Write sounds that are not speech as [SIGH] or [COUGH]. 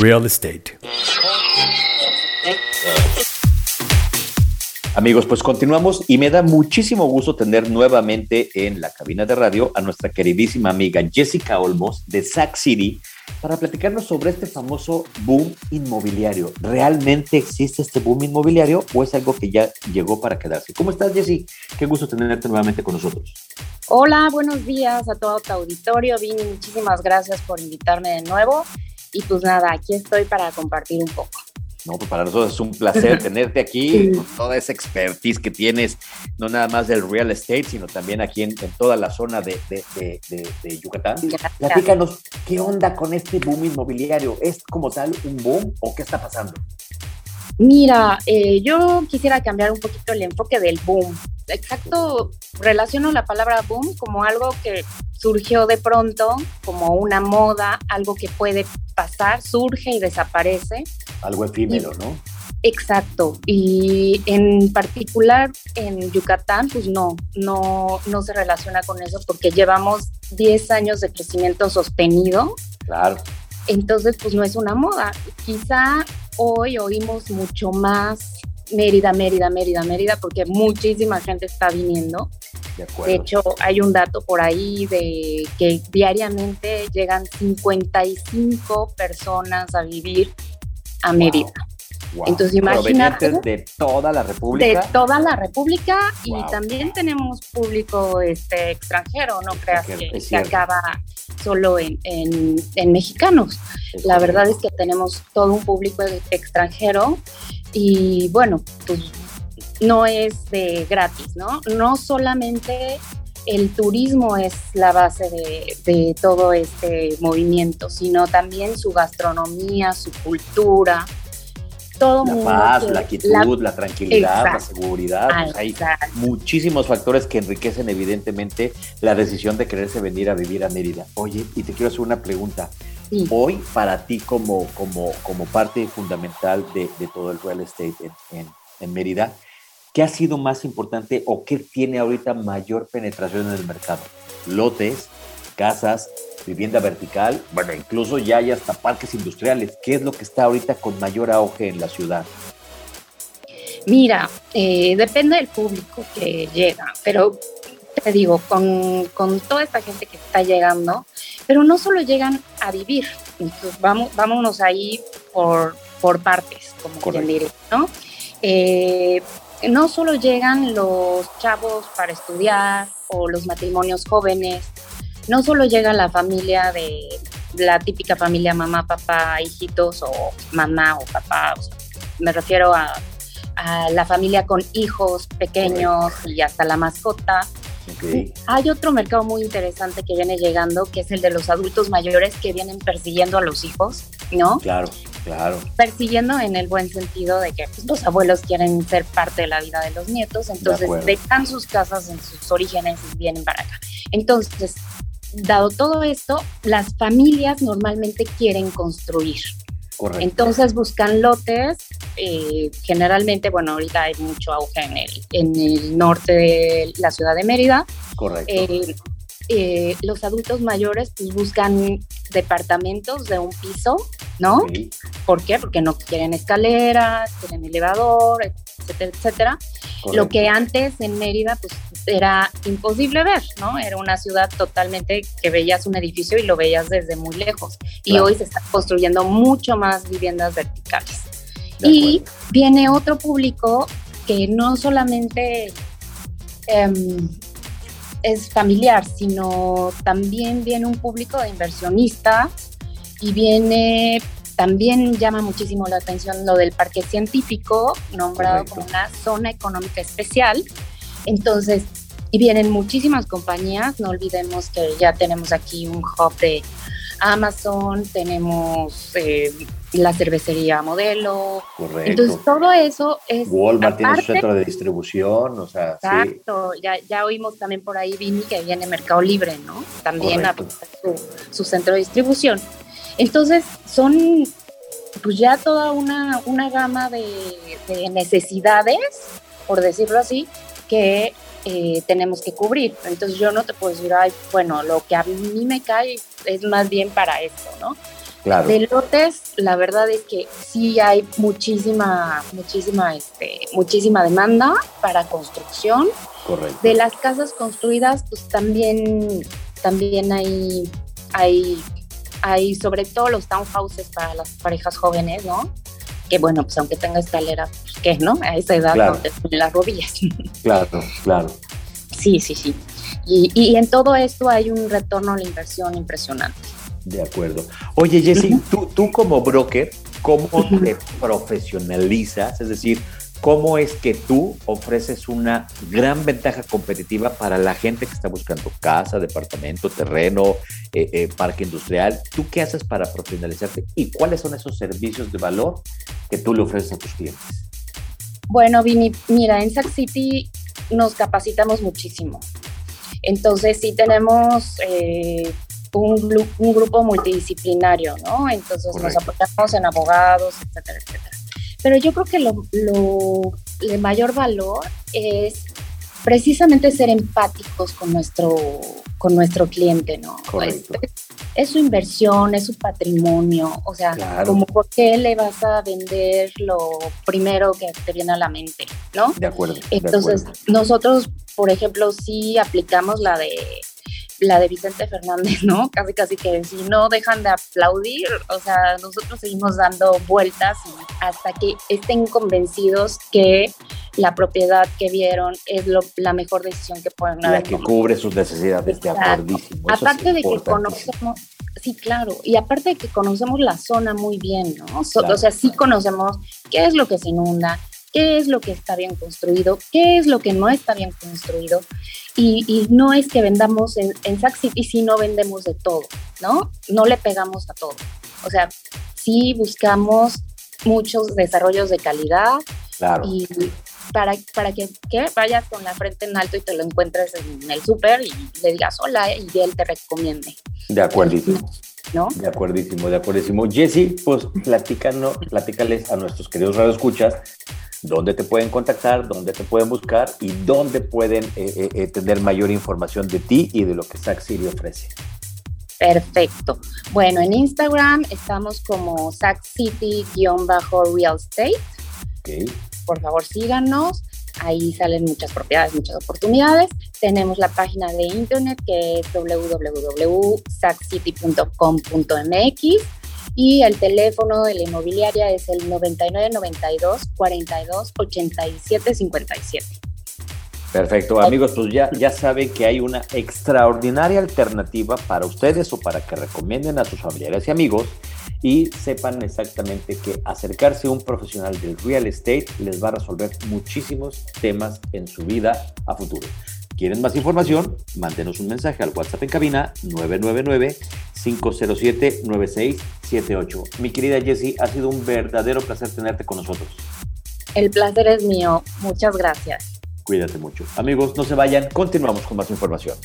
Real Estate. Amigos, pues continuamos y me da muchísimo gusto tener nuevamente en la cabina de radio a nuestra queridísima amiga Jessica Olmos de Sac City para platicarnos sobre este famoso boom inmobiliario. ¿Realmente existe este boom inmobiliario o es algo que ya llegó para quedarse? ¿Cómo estás, Jessy? Qué gusto tenerte nuevamente con nosotros. Hola, buenos días a todo tu auditorio. Vini, muchísimas gracias por invitarme de nuevo. Y pues nada, aquí estoy para compartir un poco. No, pues para nosotros es un placer [LAUGHS] tenerte aquí con toda esa expertise que tienes, no nada más del real estate, sino también aquí en, toda la zona de, de, Yucatán. Platícanos, ¿qué onda con este boom inmobiliario? ¿Es como tal un boom o qué está pasando? Mira, eh, yo quisiera cambiar un poquito el enfoque del boom. Exacto, relaciono la palabra boom como algo que surgió de pronto, como una moda, algo que puede pasar, surge y desaparece. Algo efímero, ¿no? Exacto. Y en particular en Yucatán, pues no, no, no se relaciona con eso porque llevamos 10 años de crecimiento sostenido. Claro. Entonces, pues no es una moda. Quizá hoy oímos mucho más Mérida, Mérida, Mérida, Mérida, porque muchísima gente está viniendo. De, hecho, hay un dato por ahí de que diariamente llegan 55 personas a vivir a Mérida. Entonces, imagínate. de toda la República. De toda la República y también tenemos público este, extranjero, no creas que se acaba solo en, en, mexicanos. la verdad es que tenemos todo un público extranjero y bueno, pues no es de gratis, ¿no? No solamente el turismo es la base de, de, todo este movimiento, sino también su gastronomía, su cultura, todo la paz, la quietud, la, tranquilidad, la seguridad. Pues hay muchísimos factores que enriquecen evidentemente la decisión de quererse venir a vivir a Mérida. Oye, y te quiero hacer una pregunta. Hoy, para ti como, como, como parte fundamental de, todo el real estate en, en Mérida, ¿qué ha sido más importante o qué tiene ahorita mayor penetración en el mercado? Lotes, casas, vivienda vertical, bueno, incluso ya hay hasta parques industriales. ¿Qué es lo que está ahorita con mayor auge en la ciudad? Mira, eh, depende del público que llega, pero te digo, con, con, toda esta gente que está llegando, pero no solo llegan a vivir, entonces vamos, vámonos ahí por, por partes, como quien diré, ¿no? Eh, no solo llegan los chavos para estudiar o los matrimonios jóvenes, no solo llega la familia de la típica familia mamá, papá, hijitos o mamá o papá, me refiero a, la familia con hijos pequeños y hasta la mascota. Hay otro mercado muy interesante que viene llegando, que es el de los adultos mayores que vienen persiguiendo a los hijos, ¿no? Claro, claro. Persiguiendo en el buen sentido de que pues, los abuelos quieren ser parte de la vida de los nietos, entonces dejan sus casas en sus orígenes y vienen para acá. Entonces, dado todo esto, las familias normalmente quieren construir. Correcto. Entonces buscan lotes, eh, generalmente, bueno, ahorita hay mucho auge en el, en el norte de la ciudad de Mérida. Correcto. Eh, eh, los adultos mayores pues buscan departamentos de un piso, ¿no? ¿Por qué? Porque no quieren escaleras, quieren elevador, etcétera, etcétera. Lo que antes en Mérida pues era imposible ver, ¿no? Era una ciudad totalmente que veías un edificio y lo veías desde muy lejos. Y hoy se está construyendo mucho más viviendas verticales. Y viene otro público que no solamente em, es familiar, sino también viene un público de inversionistas y viene también llama muchísimo la atención lo del parque científico, nombrado como una zona económica especial. Entonces, y vienen muchísimas compañías, no olvidemos que ya tenemos aquí un hub de Amazon, tenemos eh, la cervecería modelo. Correcto. Entonces, todo eso es. Walmart tiene su centro de distribución, o sea. Exacto, ya, ya oímos también por ahí, Vini, que viene Mercado Libre, ¿no? También a su, su centro de distribución. Entonces, son pues ya toda una, una gama de, necesidades, por decirlo así, que eh, tenemos que cubrir. Entonces yo no te puedo decir, ay, bueno, lo que a mí me cae es más bien para esto, ¿no? Claro. De lotes, la verdad es que sí hay muchísima, muchísima, este, muchísima demanda para construcción. Correcto. De las casas construidas, pues también, también hay, hay, hay sobre todo los townhouses para las parejas jóvenes, ¿no? Que bueno, pues aunque tenga escalera, pues qué, ¿no? A esa edad no te las rodillas. [LAUGHS] Claro, claro. Sí, sí, sí. Y, y en todo esto hay un retorno a la inversión impresionante. De acuerdo. Oye, Jessy, tú, tú como broker, ¿cómo te profesionalizas? Es decir, ¿cómo es que tú ofreces una gran ventaja competitiva para la gente que está buscando casa, departamento, terreno, eh, eh, parque industrial? ¿Tú qué haces para profesionalizarte y cuáles son esos servicios de valor que tú le ofreces a tus clientes? Bueno, Vini, mira, en Sac City nos capacitamos muchísimo. Entonces sí tenemos eh, un, un, grupo multidisciplinario, ¿no? Entonces nos apoyamos en abogados, etcétera, etcétera. Pero yo creo que lo, lo de mayor valor es precisamente ser empáticos con nuestro, con nuestro cliente, ¿no? Es, su inversión, es su patrimonio, o sea, como por qué le vas a vender lo primero que te viene a la mente, ¿no? De acuerdo. Entonces, nosotros, por ejemplo, sí aplicamos la de la de Vicente Fernández, ¿no? [LAUGHS] Casi, casi que si no dejan de aplaudir, o sea, nosotros seguimos dando vueltas hasta que estén convencidos que la propiedad que vieron es la mejor decisión que pueden haber. La que cubre sus necesidades, de acordísimo. Aparte de que conocemos, sí, claro, y aparte de que conocemos la zona muy bien, ¿no? O sea, sí conocemos qué es lo que se inunda, qué es lo que está bien construido, qué es lo que no está bien construido. Y, no es que vendamos en, en Sac City, si no vendemos de todo, ¿no? No le pegamos a todo. O sea, sí buscamos muchos desarrollos de calidad. Claro. Y para, para que, vayas con la frente en alto y te lo encuentres en el súper y le digas hola y él te recomiende. De acuerdísimo. ¿No? De acuerdísimo, de acuerdísimo. Jesse, pues platícanos, platícales a nuestros queridos radioescuchas dónde te pueden contactar, dónde te pueden buscar y dónde pueden eh, eh, eh, tener mayor información de ti y de lo que Sac City ofrece. Perfecto. Bueno, en Instagram estamos como Sac City-real estate. Por favor, síganos. Ahí salen muchas propiedades, muchas oportunidades. Tenemos la página de internet que es www.saccity.com.mx y el teléfono de la inmobiliaria es el 9992 42 87 57. Perfecto, amigos, pues ya, ya saben que hay una extraordinaria alternativa para ustedes o para que recomienden a sus familiares y amigos y sepan exactamente que acercarse a un profesional del real estate les va a resolver muchísimos temas en su vida a futuro. ¿Quieren más información? Mándenos un mensaje al WhatsApp en cabina 999-507-9678. Mi querida Jessie, ha sido un verdadero placer tenerte con nosotros. El placer es mío. Muchas gracias. Cuídate mucho. Amigos, no se vayan. Continuamos con más información.